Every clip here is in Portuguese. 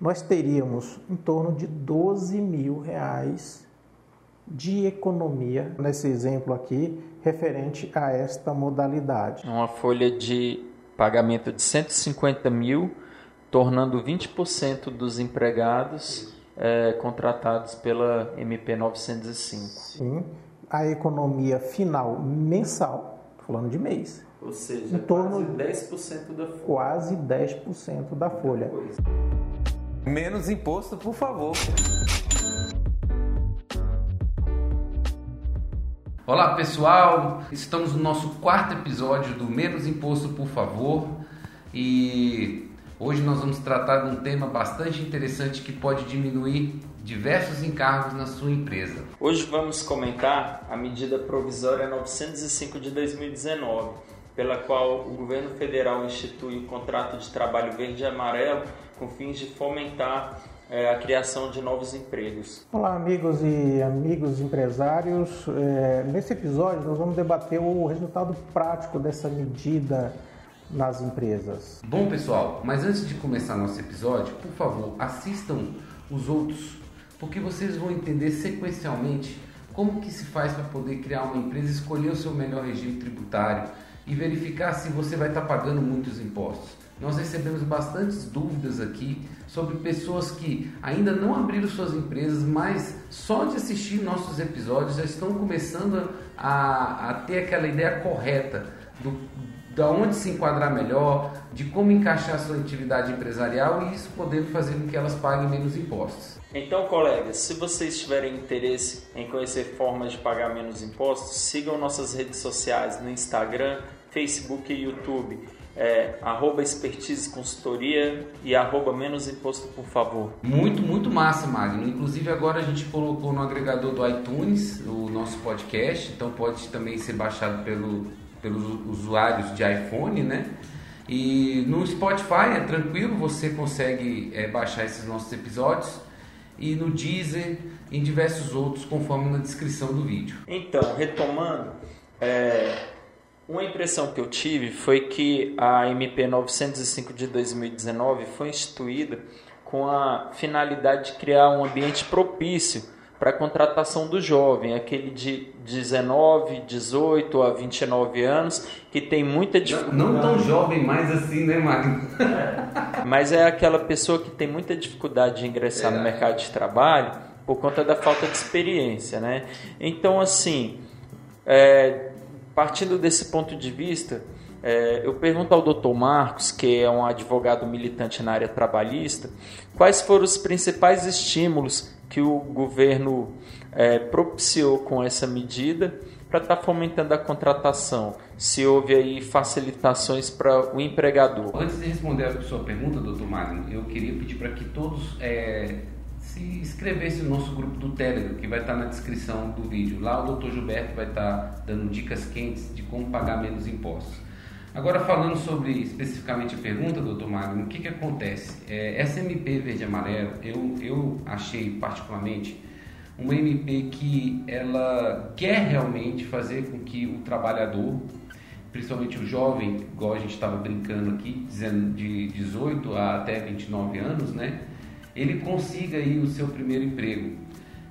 nós teríamos em torno de 12 mil reais de economia, nesse exemplo aqui, referente a esta modalidade. Uma folha de pagamento de 150 mil, tornando 20% dos empregados é, contratados pela MP 905. Sim, a economia final mensal, falando de mês. Ou seja, em torno quase 10% da folha. Quase 10% da folha. Menos imposto, por favor. Olá pessoal, estamos no nosso quarto episódio do Menos Imposto, por favor. E hoje nós vamos tratar de um tema bastante interessante que pode diminuir diversos encargos na sua empresa. Hoje vamos comentar a medida provisória 905 de 2019, pela qual o governo federal institui o contrato de trabalho verde e amarelo com fins de fomentar é, a criação de novos empregos. Olá, amigos e amigos empresários. É, nesse episódio, nós vamos debater o resultado prático dessa medida nas empresas. Bom, pessoal, mas antes de começar nosso episódio, por favor, assistam os outros, porque vocês vão entender sequencialmente como que se faz para poder criar uma empresa, escolher o seu melhor regime tributário e verificar se você vai estar pagando muitos impostos. Nós recebemos bastantes dúvidas aqui sobre pessoas que ainda não abriram suas empresas, mas só de assistir nossos episódios já estão começando a, a ter aquela ideia correta do, da onde se enquadrar melhor, de como encaixar sua atividade empresarial e isso podendo fazer com que elas paguem menos impostos. Então, colegas, se vocês tiverem interesse em conhecer formas de pagar menos impostos, sigam nossas redes sociais no Instagram, Facebook e YouTube é, arroba expertise consultoria e arroba menos imposto por favor. Muito, muito massa, Magno. Inclusive agora a gente colocou no agregador do iTunes o nosso podcast, então pode também ser baixado pelo, pelos usuários de iPhone, né? E no Spotify é tranquilo, você consegue é, baixar esses nossos episódios e no Deezer, em diversos outros, conforme na descrição do vídeo. Então, retomando, é, uma impressão que eu tive foi que a MP 905 de 2019 foi instituída com a finalidade de criar um ambiente propício para a contratação do jovem, aquele de 19, 18 a 29 anos, que tem muita dificuldade. Não, não tão jovem mais assim, né, Magno? Mas é aquela pessoa que tem muita dificuldade de ingressar é. no mercado de trabalho por conta da falta de experiência, né? Então, assim, é, partindo desse ponto de vista, é, eu pergunto ao Dr. Marcos, que é um advogado militante na área trabalhista, quais foram os principais estímulos que o governo é, propiciou com essa medida para estar tá fomentando a contratação? Se houve aí facilitações para o empregador? Antes de responder a sua pergunta, doutor Magno, eu queria pedir para que todos é, se inscrevesse no nosso grupo do Telegram, que vai estar na descrição do vídeo. Lá o Dr. Gilberto vai estar dando dicas quentes de como pagar menos impostos. Agora falando sobre especificamente a pergunta, doutor Magno, o que, que acontece? É, essa MP verde e amarelo, eu, eu achei particularmente uma MP que ela quer realmente fazer com que o trabalhador, principalmente o jovem, igual a gente estava brincando aqui, de 18 a até 29 anos, né? Ele consiga aí o seu primeiro emprego.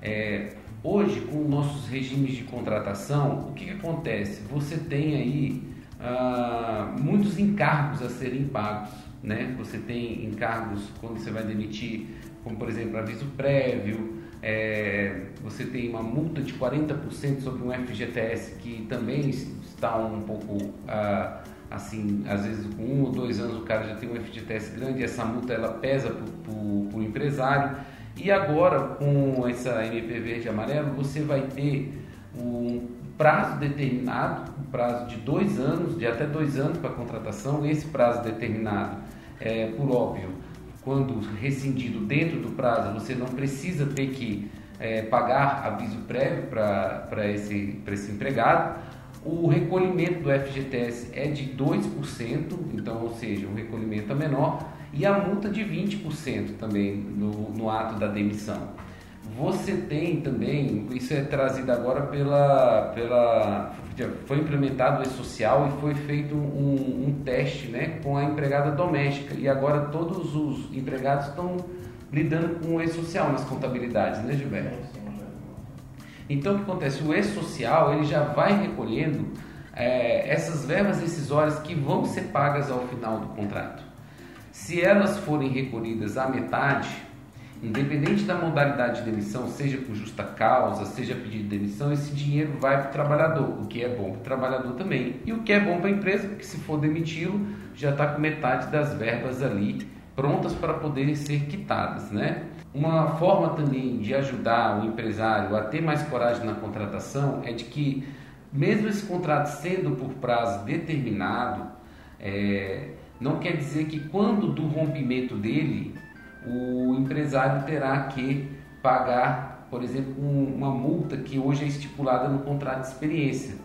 É, hoje, com nossos regimes de contratação, o que, que acontece? Você tem aí ah, muitos encargos a serem pagos. Né? Você tem encargos quando você vai demitir, como por exemplo aviso prévio, é, você tem uma multa de 40% sobre um FGTS que também está um pouco ah, assim, às vezes com um ou dois anos o cara já tem um FGTS grande, essa multa ela pesa para o empresário. E agora, com essa MP verde e amarelo, você vai ter um prazo determinado, um prazo de dois anos, de até dois anos para contratação. Esse prazo determinado, é, por óbvio, quando rescindido dentro do prazo, você não precisa ter que é, pagar aviso prévio para esse, esse empregado. O recolhimento do FGTS é de 2%, então, ou seja, o recolhimento é menor, e a multa de 20% também no, no ato da demissão. Você tem também, isso é trazido agora pela, pela foi implementado o E-Social e foi feito um, um, teste né, com a empregada doméstica. E agora todos os empregados estão lidando com o E-Social nas contabilidades, né, Gilberto? Então, o que acontece? O E-Social ele já vai recolhendo é, essas verbas decisórias que vão ser pagas ao final do contrato. Se elas forem recolhidas à metade, independente da modalidade de demissão, seja por justa causa, seja pedido de demissão, esse dinheiro vai para o trabalhador, o que é bom para o trabalhador também. E o que é bom para a empresa, porque se for demiti-lo, já está com metade das verbas ali prontas para poderem ser quitadas, né? Uma forma também de ajudar o empresário a ter mais coragem na contratação é de que, mesmo esse contrato sendo por prazo determinado, é, não quer dizer que quando do rompimento dele, o empresário terá que pagar, por exemplo, uma multa que hoje é estipulada no contrato de experiência,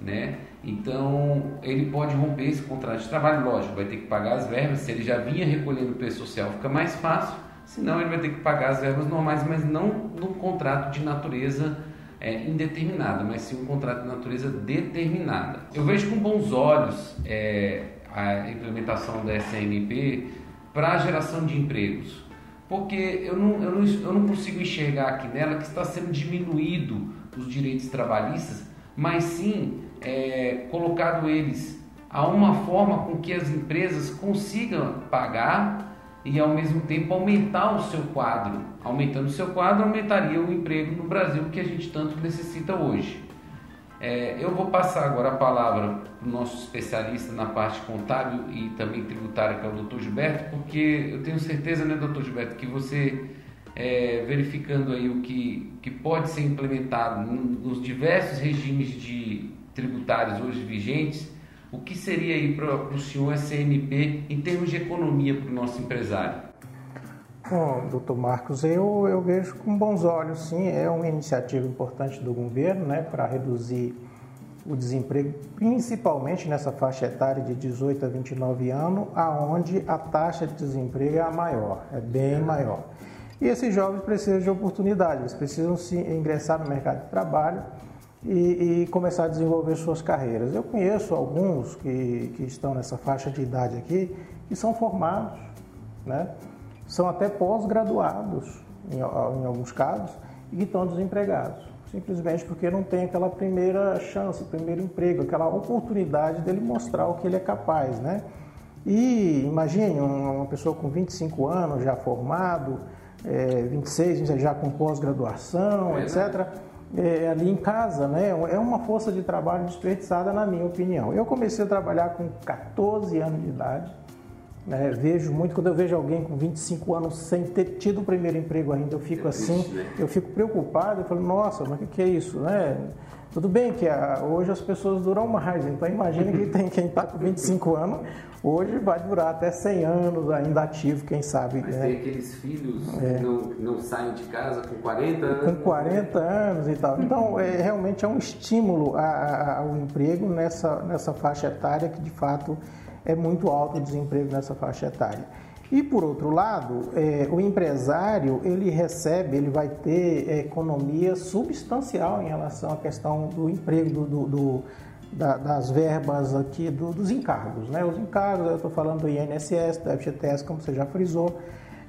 né? Então, ele pode romper esse contrato de trabalho, lógico, vai ter que pagar as verbas. Se ele já vinha recolhendo o preço social, fica mais fácil. Senão, ele vai ter que pagar as verbas normais, mas não num contrato de natureza é, indeterminada, mas sim um contrato de natureza determinada. Eu vejo com bons olhos é, a implementação da SNP para a geração de empregos, porque eu não, eu, não, eu não consigo enxergar aqui nela que está sendo diminuído os direitos trabalhistas, mas sim é, colocado eles a uma forma com que as empresas consigam pagar e ao mesmo tempo aumentar o seu quadro. Aumentando o seu quadro, aumentaria o emprego no Brasil que a gente tanto necessita hoje. É, eu vou passar agora a palavra para o nosso especialista na parte contábil e também tributária, que é o Dr. Gilberto, porque eu tenho certeza, né, Dr. Gilberto, que você é, verificando aí o que, que pode ser implementado nos diversos regimes de tributários hoje vigentes, o que seria aí para o senhor SNP em termos de economia para o nosso empresário? Bom, doutor Marcos, eu, eu vejo com bons olhos, sim, é uma iniciativa importante do governo né, para reduzir o desemprego, principalmente nessa faixa etária de 18 a 29 anos, aonde a taxa de desemprego é a maior, é bem maior. E esses jovens precisam de oportunidade, eles precisam se ingressar no mercado de trabalho e, e, começar a desenvolver suas carreiras. Eu conheço alguns que, que estão nessa faixa de idade aqui que são formados, né? são até pós-graduados em, em alguns casos e que estão desempregados, simplesmente porque não tem aquela primeira chance, primeiro emprego, aquela oportunidade dele mostrar o que ele é capaz, né? E imagine uma pessoa com 25 anos já formado, é, 26 já com pós-graduação, é, etc. Né? É, ali em casa, né? É uma força de trabalho desperdiçada, na minha opinião. Eu comecei a trabalhar com 14 anos de idade. Né? Vejo muito, quando eu vejo alguém com 25 anos sem ter tido o primeiro emprego ainda, eu fico é assim, né? eu fico preocupado, eu falo, nossa, mas o que, que é isso, né? Tudo bem que a, hoje as pessoas duram mais, então imagine que tem quem está com 25 anos, hoje vai durar até 100 anos ainda ativo, quem sabe. Mas né? tem aqueles filhos é. que não, não saem de casa com 40 anos. Com 40 anos e tal. Então, é, realmente é um estímulo a, a, ao emprego nessa, nessa faixa etária que de fato é muito alto o desemprego nessa faixa etária. E por outro lado, é, o empresário ele recebe, ele vai ter economia substancial em relação à questão do emprego, do, do, do da, das verbas aqui do, dos encargos. Né? Os encargos, eu estou falando do INSS, do FGTS, como você já frisou,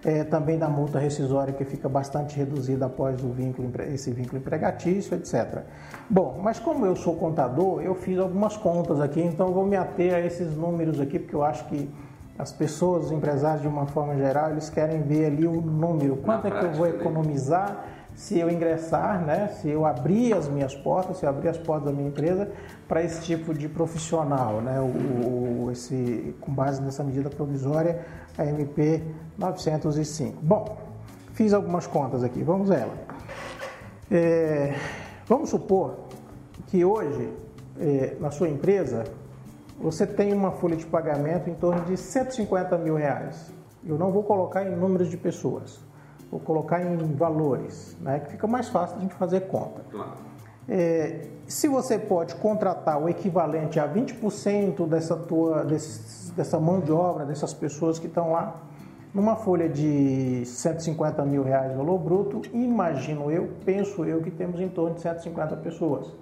é, também da multa rescisória que fica bastante reduzida após o vínculo, esse vínculo empregatício, etc. Bom, mas como eu sou contador, eu fiz algumas contas aqui, então vou me ater a esses números aqui, porque eu acho que as pessoas, os empresários de uma forma geral, eles querem ver ali o número, quanto é que eu vou né? economizar se eu ingressar, né, se eu abrir as minhas portas, se eu abrir as portas da minha empresa para esse tipo de profissional, né, o, o, esse, com base nessa medida provisória, a MP 905. Bom, fiz algumas contas aqui, vamos ela. É, vamos supor que hoje, é, na sua empresa, você tem uma folha de pagamento em torno de 150 mil reais. Eu não vou colocar em números de pessoas, vou colocar em valores, né, que fica mais fácil a gente fazer conta. Claro. É, se você pode contratar o equivalente a 20% dessa, tua, desse, dessa mão de obra, dessas pessoas que estão lá, numa folha de 150 mil reais valor bruto, imagino eu, penso eu que temos em torno de 150 pessoas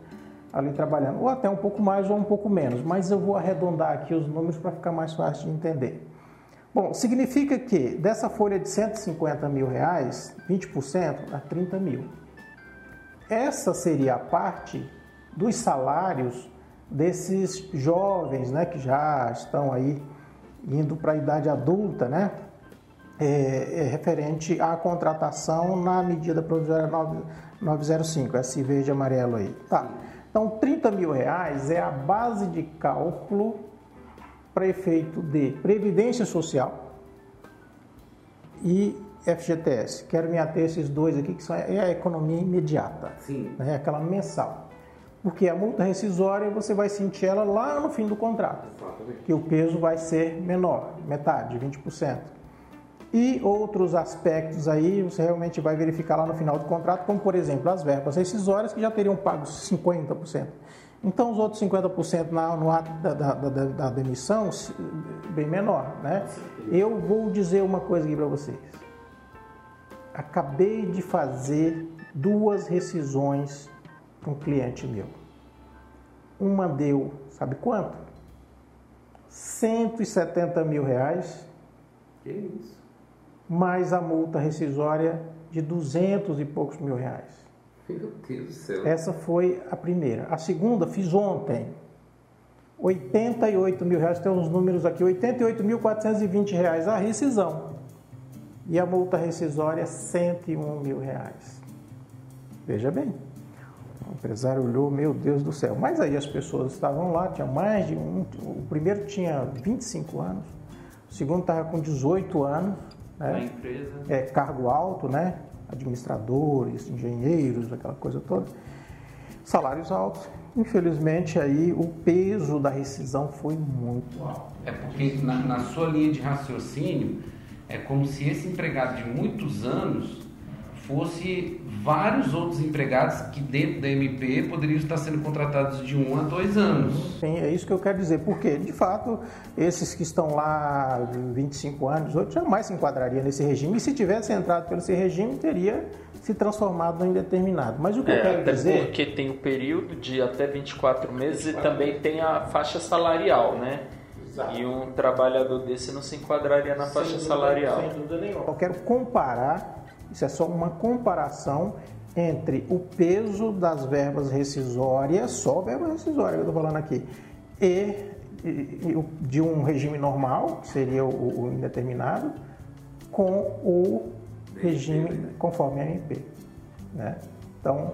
ali trabalhando, ou até um pouco mais ou um pouco menos, mas eu vou arredondar aqui os números para ficar mais fácil de entender. Bom, significa que dessa folha de 150 mil reais, 20% dá 30 mil. Essa seria a parte dos salários desses jovens, né, que já estão aí indo para a idade adulta, né, é, é, referente à contratação na medida provisória 905, esse verde amarelo aí. Tá. Então, 30 mil reais é a base de cálculo para efeito de Previdência Social e FGTS. Quero me ater a esses dois aqui, que são, é a economia imediata, Sim. Né, aquela mensal. Porque a multa rescisória você vai sentir ela lá no fim do contrato, que o peso vai ser menor, metade, 20%. E outros aspectos aí você realmente vai verificar lá no final do contrato, como por exemplo as verbas rescisórias que já teriam pago 50%. Então os outros 50% na, no ato da, da, da, da, demissão, bem menor. Né? Eu vou dizer uma coisa aqui para vocês. Acabei de fazer duas rescisões para um cliente meu. Uma deu, sabe quanto? 170 mil reais. Que isso? Mais a multa rescisória de 200 e poucos mil reais. Meu Deus do céu. Essa foi a primeira. A segunda fiz ontem. 88 mil reais, tem uns números aqui, 88.420 reais a rescisão. E a multa rescisória, 101 mil reais. Veja bem. O empresário olhou, meu Deus do céu. Mas aí as pessoas estavam lá, tinha mais de um. O primeiro tinha 25 anos, o segundo estava com 18 anos. Né? A empresa. É, cargo alto, né? Administradores, engenheiros, aquela coisa toda. Salários altos. Infelizmente aí o peso da rescisão foi muito alto. É porque na, na sua linha de raciocínio é como se esse empregado de muitos anos fosse vários outros empregados que dentro da MP poderiam estar sendo contratados de um a dois anos. Sim, é isso que eu quero dizer, porque de fato esses que estão lá 25 anos, outros jamais se enquadraria nesse regime, e se tivesse entrado pelo esse regime, teria se transformado em indeterminado. Mas o que é, eu quero até dizer... porque tem o período de até 24 meses 24 e também tem a faixa salarial, né? Exato. E um trabalhador desse não se enquadraria na faixa dúvida, salarial. Sem dúvida nenhuma. Eu quero comparar isso é só uma comparação entre o peso das verbas rescisórias, só verba rescisória que eu estou falando aqui, e, de um regime normal, que seria o, o indeterminado, com o regime conforme a MP. Né? Então,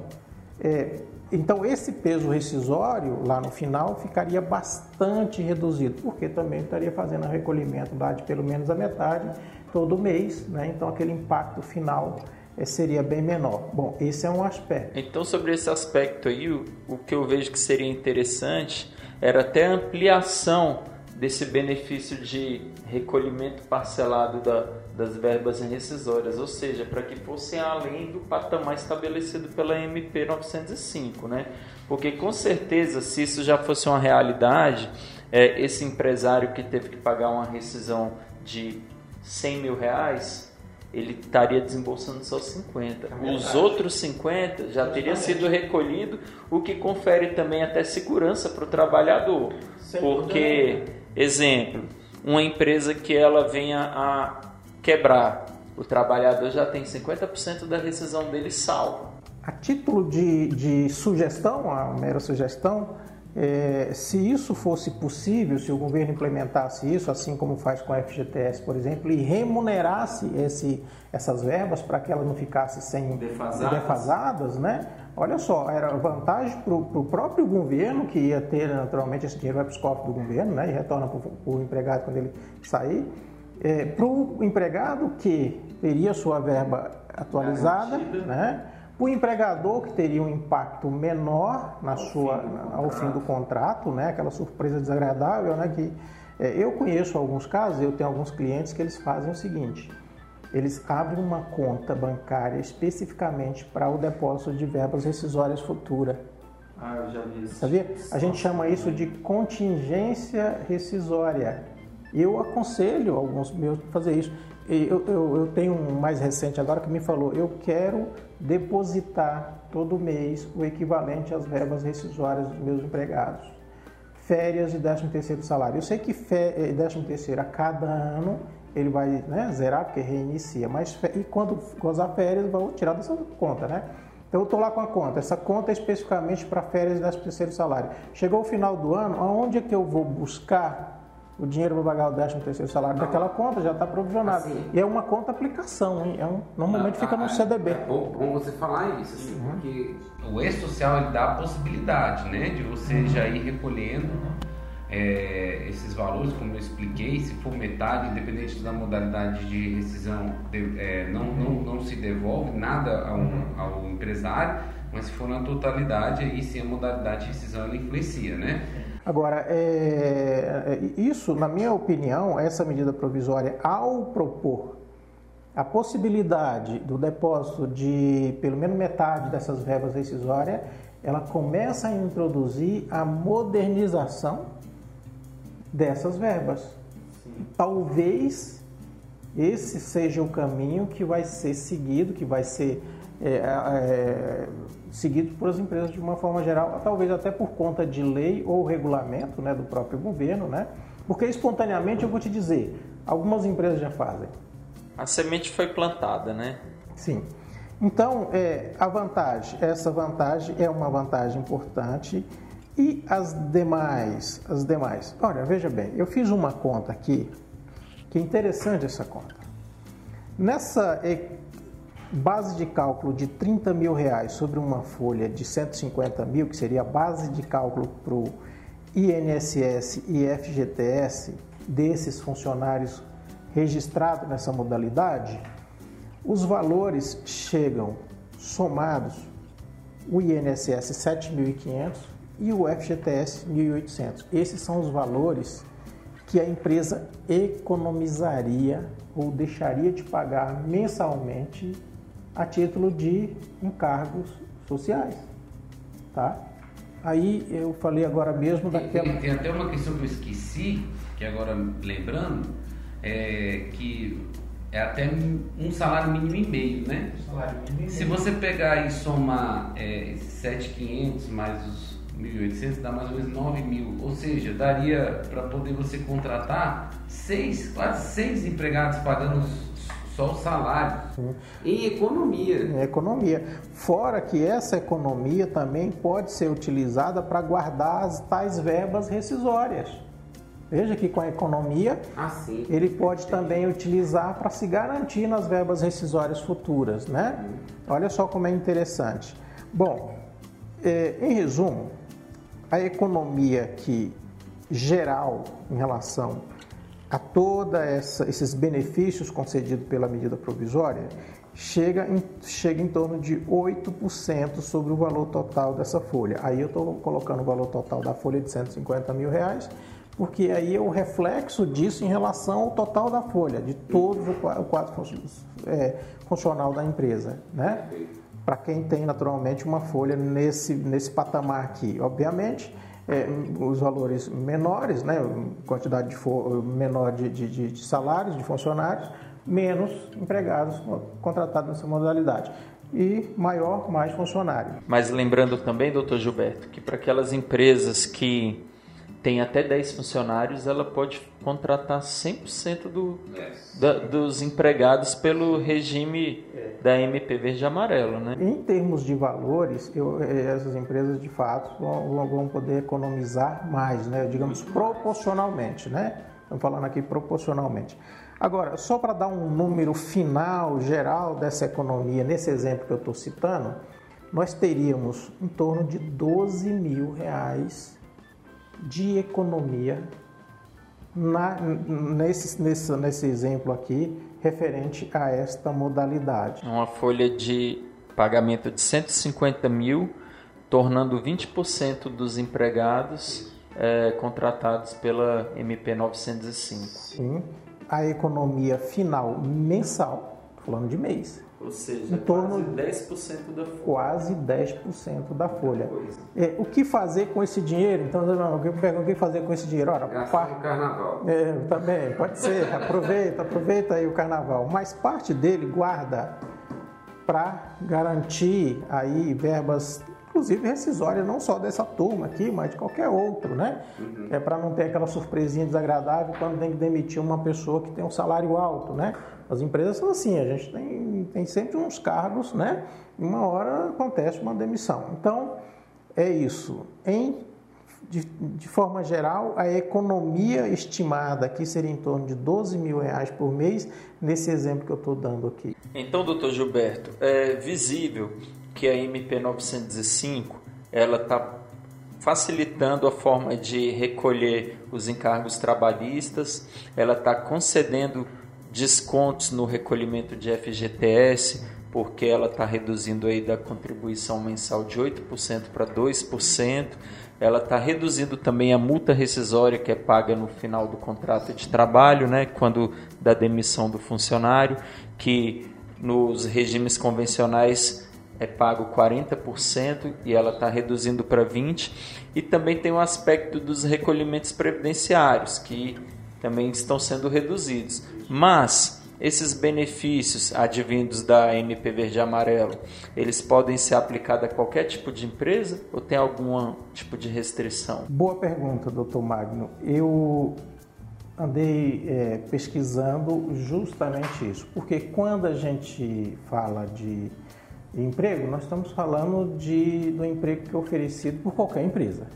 é, então, esse peso rescisório lá no final ficaria bastante reduzido, porque também estaria fazendo o recolhimento lá de pelo menos a metade todo mês, né? então aquele impacto final eh, seria bem menor. Bom, esse é um aspecto. Então, sobre esse aspecto aí, o, o que eu vejo que seria interessante era até ampliação desse benefício de recolhimento parcelado da, das verbas rescisórias, ou seja, para que fossem além do patamar estabelecido pela MP 905, né? Porque com certeza, se isso já fosse uma realidade, é, esse empresário que teve que pagar uma rescisão de 100 mil reais, ele estaria desembolsando só 50. É Os outros 50 já teria sido recolhido, o que confere também até segurança para o trabalhador. Sem porque, exemplo, uma empresa que ela venha a quebrar, o trabalhador já tem 50% da rescisão dele salvo. A título de, de sugestão, a mera sugestão, é, se isso fosse possível, se o governo implementasse isso, assim como faz com a FGTS, por exemplo, e remunerasse esse, essas verbas para que elas não ficassem sem defasadas, defasadas né? Olha só, era vantagem para o próprio governo, que ia ter naturalmente esse dinheiro vai para os cofres do governo, né? E retorna para o empregado quando ele sair. É, para o empregado que teria sua verba atualizada, né? O empregador que teria um impacto menor na ao sua, fim ao fim do contrato, né? aquela surpresa desagradável, né? que é, eu conheço alguns casos, eu tenho alguns clientes que eles fazem o seguinte, eles abrem uma conta bancária especificamente para o depósito de verbas rescisórias futuras. Ah, eu já vi isso. Sabia? A gente chama isso de contingência rescisória. Eu aconselho alguns meus a fazer isso. Eu, eu, eu, tenho um mais recente agora que me falou, eu quero depositar todo mês o equivalente às verbas rescisórias dos meus empregados. Férias e 13 terceiro salário. Eu sei que 13 eh, terceiro a cada ano ele vai né, zerar porque reinicia. Mas e quando gozar férias, vou tirar dessa conta, né? Então eu estou lá com a conta. Essa conta é especificamente para férias e terceiro salário. Chegou o final do ano, aonde é que eu vou buscar o dinheiro para pagar o 13 terceiro salário daquela conta já está provisionado. Assim, e é uma conta aplicação, hein? É um, normalmente ah, fica no CDB. É bom, bom, você falar isso, assim, uhum. porque o E-Social ele dá a possibilidade né, de você uhum. já ir recolhendo é, esses valores, como eu expliquei, se for metade, independente da modalidade de rescisão, de, é, não, não, não se devolve nada ao, ao empresário, mas se for na totalidade, aí sim a modalidade de rescisão ela influencia, né? Agora, é, é, isso, na minha opinião, essa medida provisória, ao propor a possibilidade do depósito de pelo menos metade dessas verbas rescisórias, ela começa a introduzir a modernização dessas verbas. Sim. Talvez esse seja o caminho que vai ser seguido, que vai ser é, é, seguido por as empresas de uma forma geral, talvez até por conta de lei ou regulamento né, do próprio governo, né? Porque espontaneamente eu vou te dizer, algumas empresas já fazem. A semente foi plantada, né? Sim. Então, é, a vantagem, essa vantagem é uma vantagem importante e as demais, as demais. Olha, veja bem, eu fiz uma conta aqui, que é interessante essa conta. Nessa base de cálculo de 30 mil reais sobre uma folha de 150 mil, que seria a base de cálculo para o INSS e FGTS desses funcionários registrados nessa modalidade, os valores chegam somados, o INSS 7.500 e o FGTS 1.800. Esses são os valores que a empresa economizaria ou deixaria de pagar mensalmente a título de encargos sociais, tá? Aí eu falei agora mesmo daquela... Tem, tem até uma questão que eu esqueci, que agora lembrando, é que é até um salário mínimo e meio, né? Salário mínimo Se você pegar e somar é, 7.500 mais os 1.800 dá mais ou menos 9 mil. Ou seja, daria para poder você contratar seis, quase seis empregados pagando só o salário. Sim. Em economia. Em economia. Fora que essa economia também pode ser utilizada para guardar as tais verbas rescisórias. Veja que com a economia ah, ele pode também utilizar para se garantir nas verbas rescisórias futuras, né? Olha só como é interessante. Bom, é, em resumo, a economia que geral em relação a todos esses benefícios concedidos pela medida provisória chega em, chega em torno de 8% sobre o valor total dessa folha. Aí eu estou colocando o valor total da folha de 150 mil reais, porque aí é o reflexo disso em relação ao total da folha, de todo o quadro é, funcional da empresa. Né? para quem tem naturalmente uma folha nesse, nesse patamar aqui. Obviamente, é, os valores menores, né, quantidade de menor de, de, de salários de funcionários, menos empregados contratados nessa modalidade e maior, mais funcionário. Mas lembrando também, doutor Gilberto, que para aquelas empresas que tem até 10 funcionários, ela pode contratar 100% do, da, dos empregados pelo regime da MP Verde e Amarelo. Né? Em termos de valores, eu, eh, essas empresas de fato vão, vão poder economizar mais, né? digamos proporcionalmente. Né? Estamos falando aqui proporcionalmente. Agora, só para dar um número final, geral dessa economia, nesse exemplo que eu estou citando, nós teríamos em torno de 12 mil reais de economia na, nesse, nesse, nesse exemplo aqui referente a esta modalidade. Uma folha de pagamento de 150 mil, tornando 20% dos empregados é, contratados pela MP 905. Sim, a economia final mensal, falando de mês, ou seja, em torno quase 10% da folha. Quase 10% da folha. É, o que fazer com esse dinheiro? Então, eu pergunto o que fazer com esse dinheiro? Ora, par... no carnaval. É, também, pode ser. aproveita, aproveita aí o carnaval. Mas parte dele guarda para garantir aí verbas inclusive rescisória, não só dessa turma aqui, mas de qualquer outro, né? Uhum. É para não ter aquela surpresinha desagradável quando tem que demitir uma pessoa que tem um salário alto, né? As empresas são assim, a gente tem, tem sempre uns cargos, né? E uma hora acontece uma demissão. Então, é isso. Em de, de, forma geral, a economia estimada aqui seria em torno de 12 mil reais por mês, nesse exemplo que eu estou dando aqui. Então, doutor Gilberto, é visível que a MP 905 ela está facilitando a forma de recolher os encargos trabalhistas, ela está concedendo descontos no recolhimento de FGTS, porque ela está reduzindo aí da contribuição mensal de 8% para 2%, ela está reduzindo também a multa rescisória que é paga no final do contrato de trabalho, né, quando da demissão do funcionário, que nos regimes convencionais é pago 40% e ela está reduzindo para 20%. E também tem o aspecto dos recolhimentos previdenciários, que também estão sendo reduzidos. Mas esses benefícios advindos da MP Verde Amarelo, eles podem ser aplicados a qualquer tipo de empresa ou tem algum tipo de restrição? Boa pergunta, doutor Magno. Eu andei é, pesquisando justamente isso, porque quando a gente fala de emprego, nós estamos falando de, do emprego que é oferecido por qualquer empresa.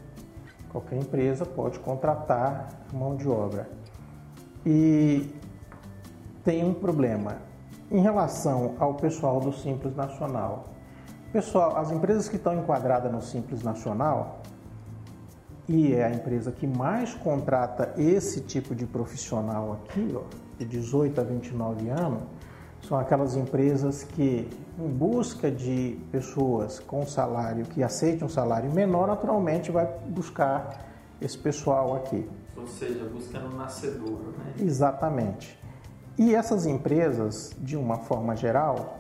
Qualquer empresa pode contratar mão de obra. E tem um problema em relação ao pessoal do Simples Nacional. Pessoal, as empresas que estão enquadradas no Simples Nacional, e é a empresa que mais contrata esse tipo de profissional aqui, ó, de 18 a 29 anos, são aquelas empresas que, em busca de pessoas com salário, que aceitem um salário menor, naturalmente vai buscar esse pessoal aqui. Ou seja, buscando um nascedor, né? Exatamente. E essas empresas, de uma forma geral,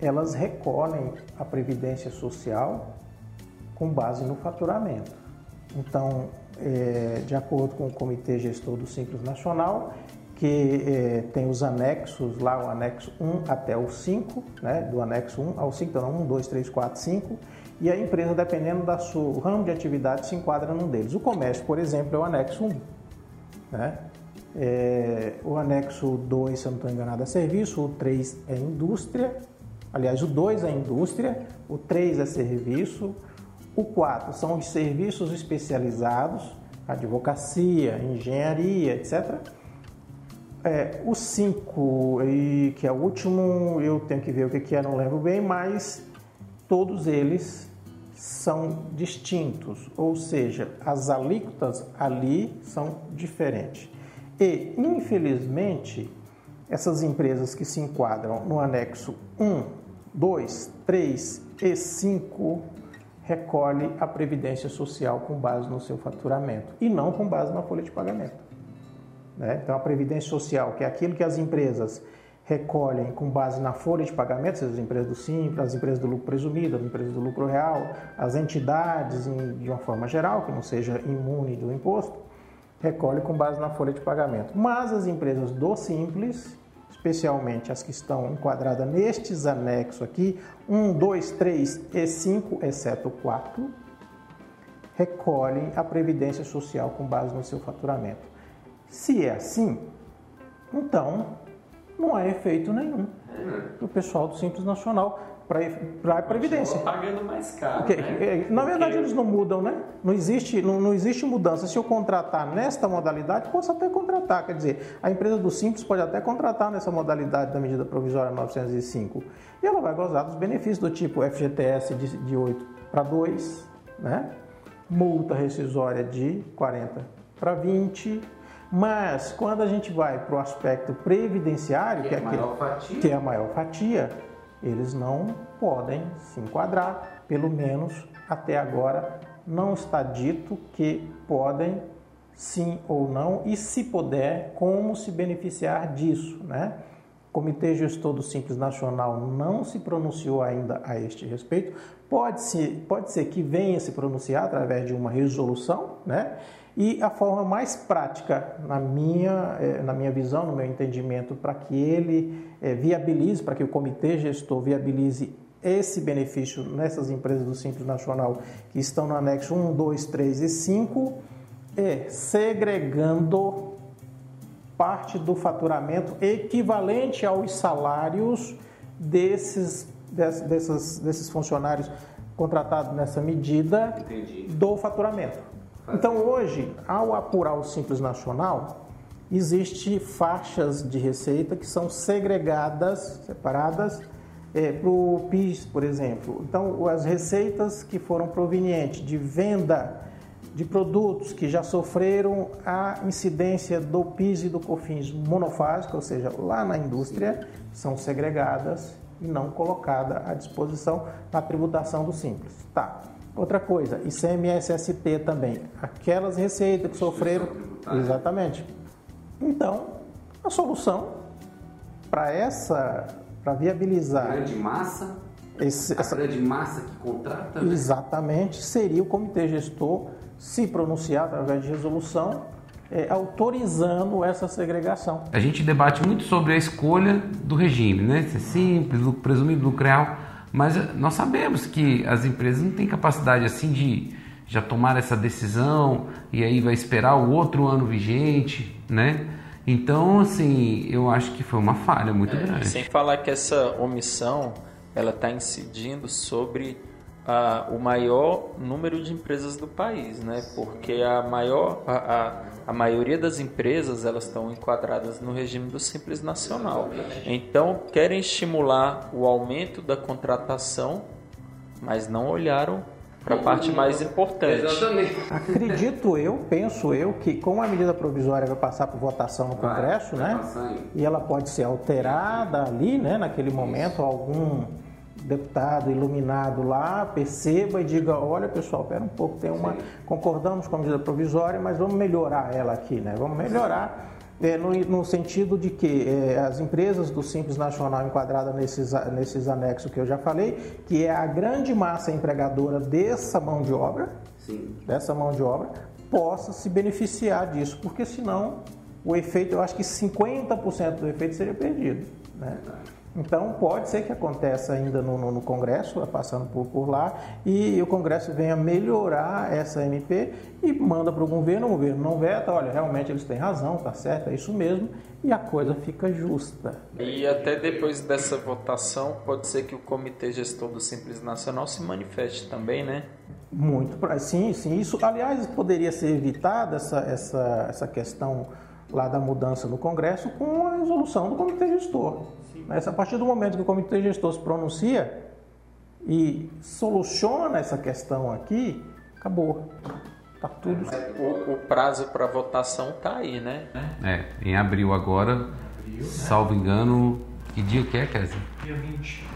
elas recolhem a previdência social com base no faturamento. Então, é, de acordo com o Comitê Gestor do Simples Nacional, que é, tem os anexos lá, o anexo 1 até o 5, né, do anexo 1 ao 5, então 1, 2, 3, 4, 5, e a empresa, dependendo da sua ramo de atividade, se enquadra num deles. O comércio, por exemplo, é o anexo 1. Né? É, o anexo 2, se eu não estou enganado, é serviço, o 3 é indústria, aliás, o 2 é indústria, o 3 é serviço, o 4 são os serviços especializados, advocacia, engenharia, etc. É, o 5, que é o último, eu tenho que ver o que é, não lembro bem, mas todos eles são distintos, ou seja, as alíquotas ali são diferentes. E, infelizmente, essas empresas que se enquadram no anexo 1, 2, 3 e 5 recolhe a previdência social com base no seu faturamento e não com base na folha de pagamento. Né? Então, a previdência social, que é aquilo que as empresas recolhem com base na folha de pagamento, seja as empresas do Simples, as empresas do lucro presumido, as empresas do lucro real, as entidades de uma forma geral, que não seja imune do imposto, recolhe com base na folha de pagamento. Mas as empresas do Simples, especialmente as que estão enquadradas nestes anexos aqui, 1, 2, 3 e 5, exceto o 4, recolhem a previdência social com base no seu faturamento. Se é assim, então não há efeito nenhum para o pessoal do Simples Nacional para a Previdência. pagando mais caro. Porque, né? É, na verdade, eles não mudam, né? Não existe, não, não existe mudança. Se eu contratar nesta modalidade, posso até contratar. Quer dizer, a empresa do Simples pode até contratar nessa modalidade da medida provisória 905. E ela vai gozar dos benefícios do tipo FGTS de, de 8 para 2, né? multa rescisória de 40 para 20. Mas quando a gente vai para o aspecto previdenciário, que, que, é, aquele, que é a maior fatia, eles não podem se enquadrar, pelo menos até agora não está dito que podem sim ou não e se puder, como se beneficiar disso, né? O Comitê Gestor do Simples Nacional não se pronunciou ainda a este respeito. Pode, -se, pode ser que venha se pronunciar através de uma resolução, né? E a forma mais prática, na minha, eh, na minha visão, no meu entendimento, para que ele eh, viabilize, para que o comitê gestor viabilize esse benefício nessas empresas do Simples Nacional que estão no anexo 1, 2, 3 e 5, é segregando parte do faturamento equivalente aos salários desses, desses, desses funcionários contratados nessa medida Entendi. do faturamento. Então, hoje, ao apurar o Simples Nacional, existe faixas de receita que são segregadas, separadas, é, para o PIS, por exemplo. Então, as receitas que foram provenientes de venda de produtos que já sofreram a incidência do PIS e do COFINS monofásico, ou seja, lá na indústria, são segregadas e não colocadas à disposição na tributação do Simples. Tá. Outra coisa, ICMS-ST também. Aquelas receitas que sofreram. Exatamente. Então, a solução para essa, para viabilizar. Grande massa. Esse, essa grande massa que contrata. Né? Exatamente, seria o comitê gestor se pronunciar através de resolução é, autorizando essa segregação. A gente debate muito sobre a escolha do regime, né? Se é simples, presumido lucro real. Mas eh, nós sabemos que as empresas não têm capacidade assim de já tomar essa decisão e aí vai esperar o outro ano vigente, né? Então, assim, eu acho que foi uma falha muito é, grande. Sem falar que essa omissão ela está incidindo sobre a, o maior número de empresas do país, né? Porque a maior a, a, a, maioria das empresas elas estão enquadradas no regime do Simples Nacional. Então querem estimular o aumento da contratação, mas não olharam para a parte mais importante. Exatamente. Acredito eu, penso eu, que como a medida provisória vai passar por votação no Congresso, vai, né? E ela pode ser alterada ali, né? Naquele momento, algum deputado iluminado lá perceba e diga, olha pessoal, espera um pouco, tem uma. Sim. Concordamos com a medida provisória, mas vamos melhorar ela aqui, né? Vamos melhorar. É, no, no, sentido de que é, as empresas do Simples Nacional enquadradas nesses, nesses anexos que eu já falei, que é a grande massa empregadora dessa mão de obra, Sim. dessa mão de obra, possa se beneficiar disso, porque senão o efeito, eu acho que 50% do efeito seria perdido. Né? Então, pode ser que aconteça ainda no, no, no Congresso, passando por, por, lá, e o Congresso venha melhorar essa MP e manda para o governo, o governo não veta, olha, realmente eles têm razão, tá certo, é isso mesmo, e a coisa fica justa. E até depois dessa votação, pode ser que o Comitê Gestor do Simples Nacional se manifeste também, né? Muito, sim, sim. Isso, aliás, poderia ser evitada essa, essa, essa questão lá da mudança no Congresso com a resolução do Comitê Gestor. Mas a partir do momento que o comitê gestor se pronuncia e soluciona essa questão aqui, acabou. Tá tudo. O, o prazo para votação está aí, né? É, em abril agora, abril, salvo engano, que dia que é, Kézia? Dia 20.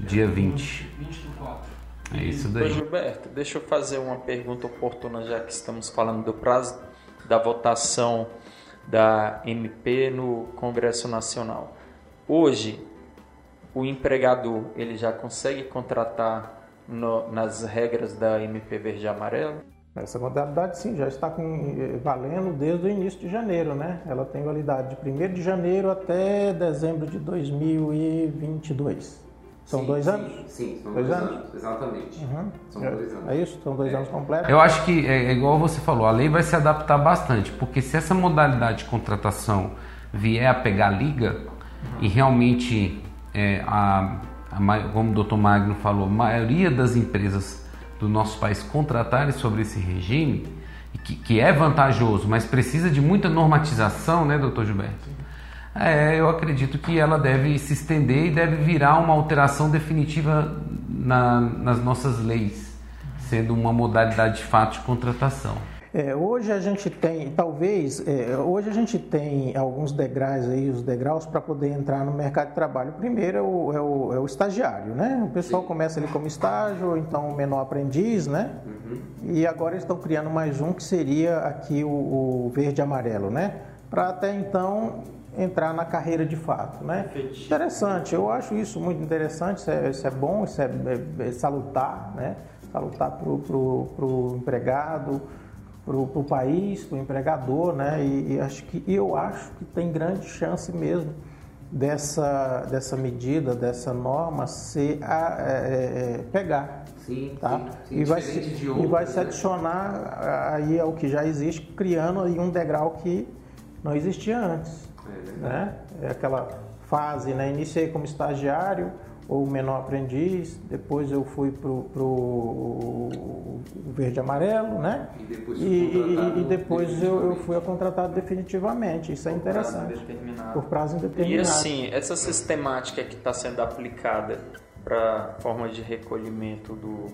Dia 20. 20 do 4. É isso daí. Ô Gilberto, deixa eu fazer uma pergunta oportuna, já que estamos falando do prazo da votação da MP no Congresso Nacional. Hoje, o empregador ele já consegue contratar no, nas regras da MP Verde e Amarelo? Essa modalidade sim, já está com, eh, valendo desde o início de janeiro, né? Ela tem validade de 1 de janeiro até dezembro de 2022. São sim, dois anos? Sim, sim são dois, dois anos? anos? exatamente. Uhum. São é, dois anos. É isso? São dois é. anos completos? Eu acho que é, é igual você falou, a lei vai se adaptar bastante, porque se essa modalidade de contratação vier a pegar liga, e realmente, é, a, a, como o Dr. Magno falou, a maioria das empresas do nosso país contratarem sobre esse regime, que, que é vantajoso, mas precisa de muita normatização, né, doutor Gilberto? É, eu acredito que ela deve se estender e deve virar uma alteração definitiva na, nas nossas leis, sendo uma modalidade de fato de contratação. É, hoje a gente tem, talvez, é, hoje a gente tem alguns degraus aí, os degraus para poder entrar no mercado de trabalho. O primeiro é o, é o, é o estagiário, né? O pessoal Sim. começa ali como estágio, então menor aprendiz, né? Uhum. E agora eles estão criando mais um que seria aqui o, o verde amarelo, né? Para até então entrar na carreira de fato, né? Interessante, eu acho isso muito interessante, isso é, isso é bom, isso é, é, é salutar, né? Salutar para o empregado, para o país, para o empregador, né? E, e, acho que eu acho que tem grande chance mesmo dessa, dessa medida, dessa norma ser a, é, é, é pegar. Sim, tá? sim, sim, e, vai se, e vai se né? adicionar aí ao que já existe, criando aí um degrau que não existia antes. É, né? é aquela fase, né? Iniciei como estagiário, ou menor aprendiz, depois eu fui para o verde amarelo, né? E depois, e, e, e depois eu, eu, fui contratado definitivamente. Isso é por interessante. Prazo por prazo indeterminado. E assim, essa sistemática que está sendo aplicada para a forma de recolhimento do,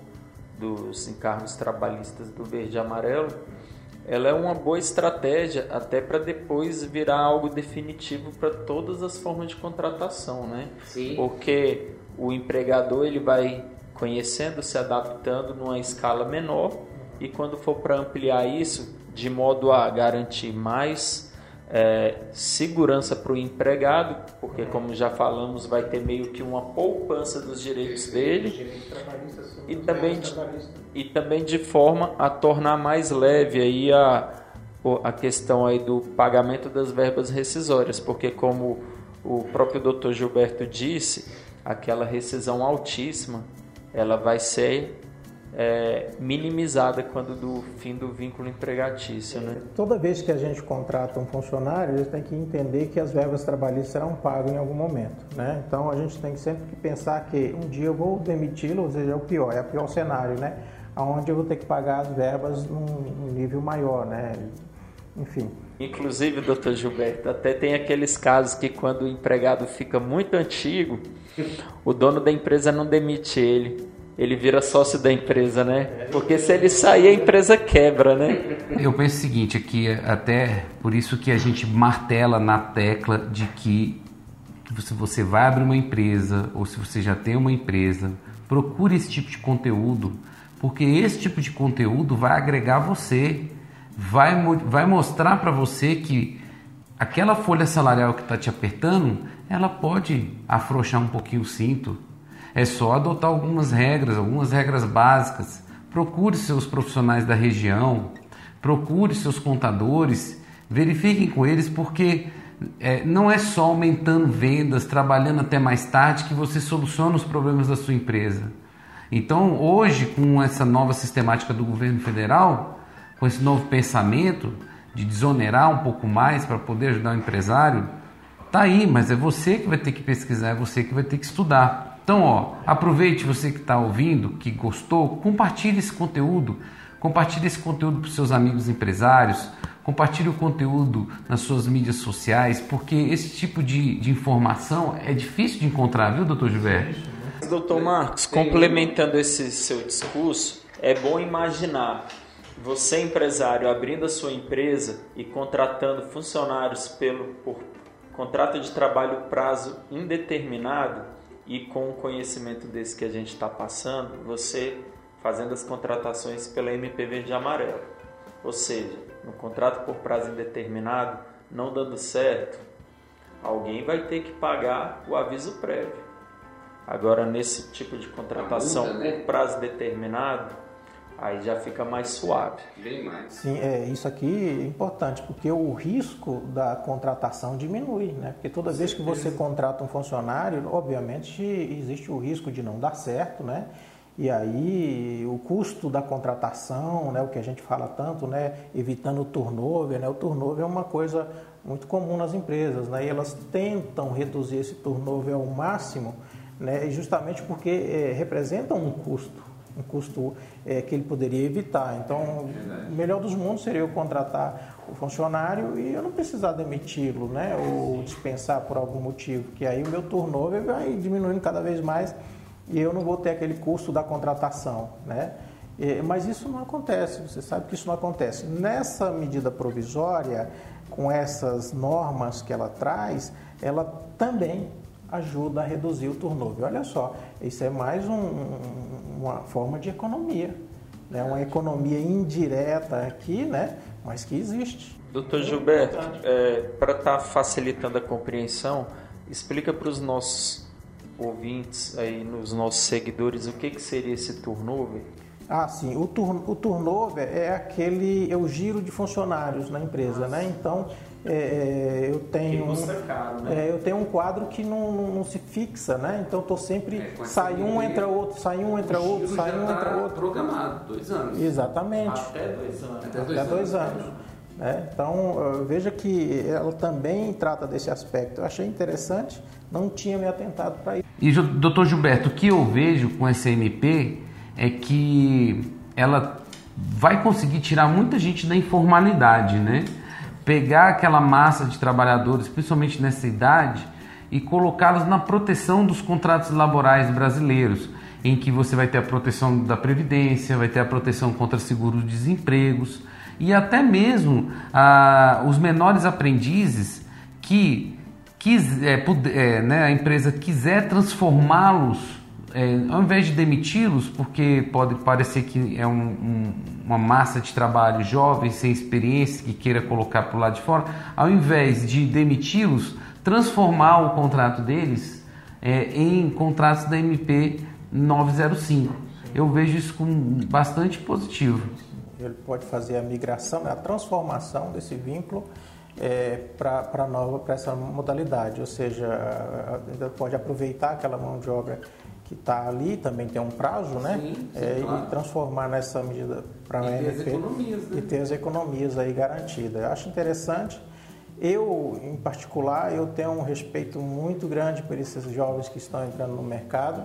dos encargos trabalhistas do verde e amarelo, ela é uma boa estratégia até para depois virar algo definitivo para todas as formas de contratação, né? Sim. Porque o empregador ele vai conhecendo, se adaptando numa escala menor e quando for para ampliar isso, de modo a garantir mais é, segurança para o empregado, porque como já falamos, vai ter meio que uma poupança dos direitos dele e também de, e também de forma a tornar mais leve aí a, a questão aí do pagamento das verbas rescisórias, porque como o próprio Dr. Gilberto disse, aquela rescisão altíssima, ela vai ser é, minimizada quando do fim do vínculo empregatício. Né? Toda vez que a gente contrata um funcionário, ele tem que entender que as verbas trabalhistas serão pagas em algum momento. Né? Então a gente tem sempre que pensar que um dia eu vou demiti-lo, ou seja, é o pior, é o pior cenário, né? onde eu vou ter que pagar as verbas num nível maior. Né? Enfim. Inclusive, doutor Gilberto, até tem aqueles casos que quando o empregado fica muito antigo, o dono da empresa não demite ele. Ele vira sócio da empresa, né? Porque se ele sair, a empresa quebra, né? Eu penso o seguinte aqui, até por isso que a gente martela na tecla de que se você vai abrir uma empresa ou se você já tem uma empresa, procure esse tipo de conteúdo, porque esse tipo de conteúdo vai agregar você vai, vai mostrar para você que aquela folha salarial que está te apertando, ela pode afrouxar um pouquinho o cinto. É só adotar algumas regras, algumas regras básicas. Procure seus profissionais da região, procure seus contadores, verifiquem com eles, porque é, não é só aumentando vendas, trabalhando até mais tarde que você soluciona os problemas da sua empresa. Então, hoje, com essa nova sistemática do governo federal, com esse novo pensamento de desonerar um pouco mais para poder ajudar o empresário, tá aí, mas é você que vai ter que pesquisar, é você que vai ter que estudar. Então, ó, aproveite você que está ouvindo, que gostou, compartilhe esse conteúdo, compartilhe esse conteúdo para os seus amigos empresários, compartilhe o conteúdo nas suas mídias sociais, porque esse tipo de, de informação é difícil de encontrar, viu, doutor Gilberto? Doutor Marcos, complementando esse seu discurso, é bom imaginar você, empresário, abrindo a sua empresa e contratando funcionários pelo, por contrato de trabalho prazo indeterminado e com o conhecimento desse que a gente está passando, você fazendo as contratações pela MPV de amarelo. Ou seja, no contrato por prazo indeterminado, não dando certo, alguém vai ter que pagar o aviso prévio. Agora, nesse tipo de contratação né? por prazo determinado, Aí já fica mais suave. Bem mais. Sim, é, isso aqui é importante, porque o risco da contratação diminui, né? Porque toda vez que você contrata um funcionário, obviamente existe o risco de não dar certo, né? E aí o custo da contratação, né, o que a gente fala tanto, né, evitando o turnover, né, o turnover é uma coisa muito comum nas empresas, né, e elas tentam reduzir esse turnover ao máximo, né, justamente porque é, representam um custo, um custo é, que ele poderia evitar. Então, o melhor dos mundos seria eu contratar o funcionário e eu não precisar demiti-lo, né? Ou dispensar por algum motivo, que aí o meu turnover vai diminuindo cada vez mais e eu não vou ter aquele custo da contratação, né? É, mas isso não acontece, você sabe que isso não acontece. Nessa medida provisória, com essas normas que ela traz, ela também ajuda a reduzir o turnover. Olha só, isso é mais um, uma forma de economia, né? uma economia indireta aqui, né? mas que existe. Doutor Gilberto, é, para estar tá facilitando a compreensão, explica para os nossos ouvintes, aí, nos nossos seguidores, o que, que seria esse turnover? Ah, sim. O, turn, o turnover é aquele, é o giro de funcionários na empresa, né? Então, é, é eu tenho um, caro, né? é, eu tenho um quadro que não, não, não se fixa, né? Então estou sempre é, sai um entra outro, sai um entra outro, sai um entra tá outro. Programado dois anos. Exatamente. Até dois anos. Até dois, Até dois anos. anos. É, então veja que ela também trata desse aspecto. Eu achei interessante, não tinha me atentado para isso. E doutor Gilberto, o que eu vejo com essa MP é que ela vai conseguir tirar muita gente da informalidade, né? Pegar aquela massa de trabalhadores, principalmente nessa idade, e colocá-los na proteção dos contratos laborais brasileiros, em que você vai ter a proteção da previdência, vai ter a proteção contra seguros de desempregos e até mesmo ah, os menores aprendizes que quis, é, é, né, a empresa quiser transformá-los é, ao invés de demiti-los, porque pode parecer que é um, um, uma massa de trabalho jovem, sem experiência, que queira colocar para o lado de fora, ao invés de demiti-los, transformar o contrato deles é, em contratos da MP 905. Eu vejo isso como bastante positivo. Ele pode fazer a migração, a transformação desse vínculo é, para nova para essa modalidade, ou seja, pode aproveitar aquela mão de obra que está ali, também tem um prazo, né? Sim, sim, é, claro. E transformar nessa medida para a NP né? e ter as economias aí garantidas. Eu acho interessante. Eu, em particular, eu tenho um respeito muito grande por esses jovens que estão entrando no mercado.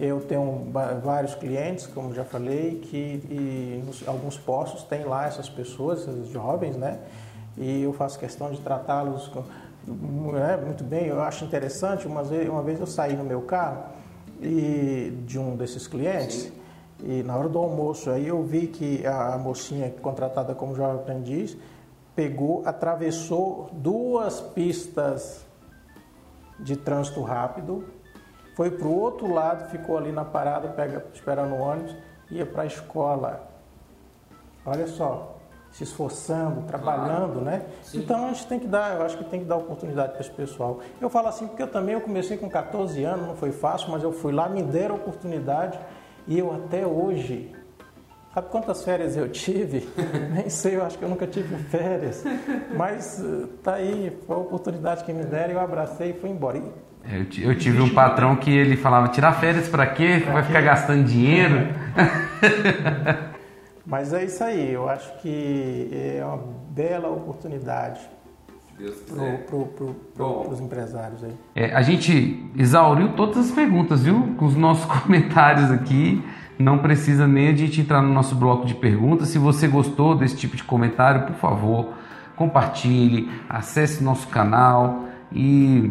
Eu tenho vários clientes, como já falei, que nos, alguns postos tem lá essas pessoas, esses jovens, né? E eu faço questão de tratá-los é, muito bem. Eu acho interessante. Uma vez, uma vez eu saí no meu carro e de um desses clientes. Sim. E na hora do almoço aí eu vi que a mocinha contratada como jovem aprendiz pegou, atravessou duas pistas de trânsito rápido, foi para o outro lado, ficou ali na parada, pega, esperando o ônibus, ia para a escola. Olha só, se esforçando, trabalhando, claro. né? Sim. Então a gente tem que dar, eu acho que tem que dar oportunidade para esse pessoal. Eu falo assim porque eu também eu comecei com 14 anos, não foi fácil, mas eu fui lá, me deram oportunidade e eu até hoje Sabe quantas férias eu tive? Nem sei, eu acho que eu nunca tive férias. Mas eh, tá aí, foi a oportunidade que me deram, eu abracei e fui embora. E... Eu, eu, tive um patrão que ele falava: tirar férias para quê? Pra Vai quê? ficar gastando dinheiro? Mas é isso aí, eu acho que é uma bela oportunidade para os empresários aí. É, a gente exauriu todas as perguntas, viu? Com os nossos comentários aqui. Não precisa nem a gente entrar no nosso bloco de perguntas. Se você gostou desse tipo de comentário, por favor, compartilhe, acesse nosso canal e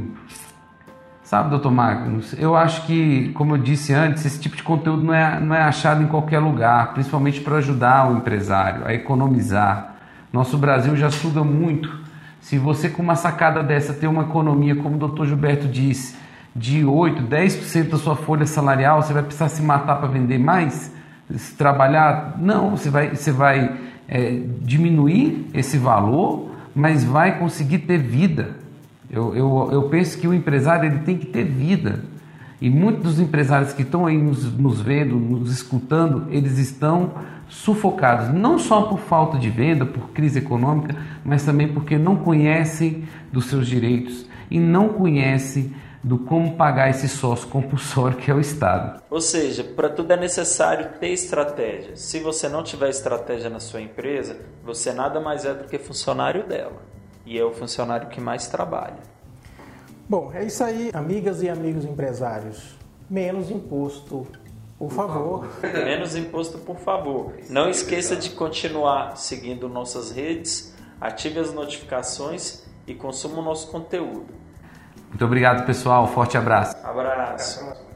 Sabe, doutor Magnus, eu acho que, como eu disse antes, esse tipo de conteúdo não é, não é achado em qualquer lugar, principalmente para ajudar o empresário a economizar. Nosso Brasil já suga muito. Se você, com uma sacada dessa, ter uma economia, como o doutor Gilberto disse, de 8, 10% da sua folha salarial, você vai precisar se matar para vender mais? Se trabalhar? Não, você vai, você vai é, diminuir esse valor, mas vai conseguir ter vida. Eu, eu, eu penso que o empresário ele tem que ter vida. E muitos dos empresários que estão aí nos, nos vendo, nos escutando, eles estão sufocados, não só por falta de venda, por crise econômica, mas também porque não conhecem dos seus direitos e não conhecem do como pagar esse sócio compulsório que é o Estado. Ou seja, para tudo é necessário ter estratégia. Se você não tiver estratégia na sua empresa, você nada mais é do que funcionário dela e é o funcionário que mais trabalha. Bom, é isso aí, amigas e amigos empresários. Menos imposto, por, favor. Menos imposto, por favor. Não esqueça de continuar seguindo nossas redes, ative as notificações e consuma o nosso conteúdo. Muito obrigado, pessoal. Forte abraço. Abraço.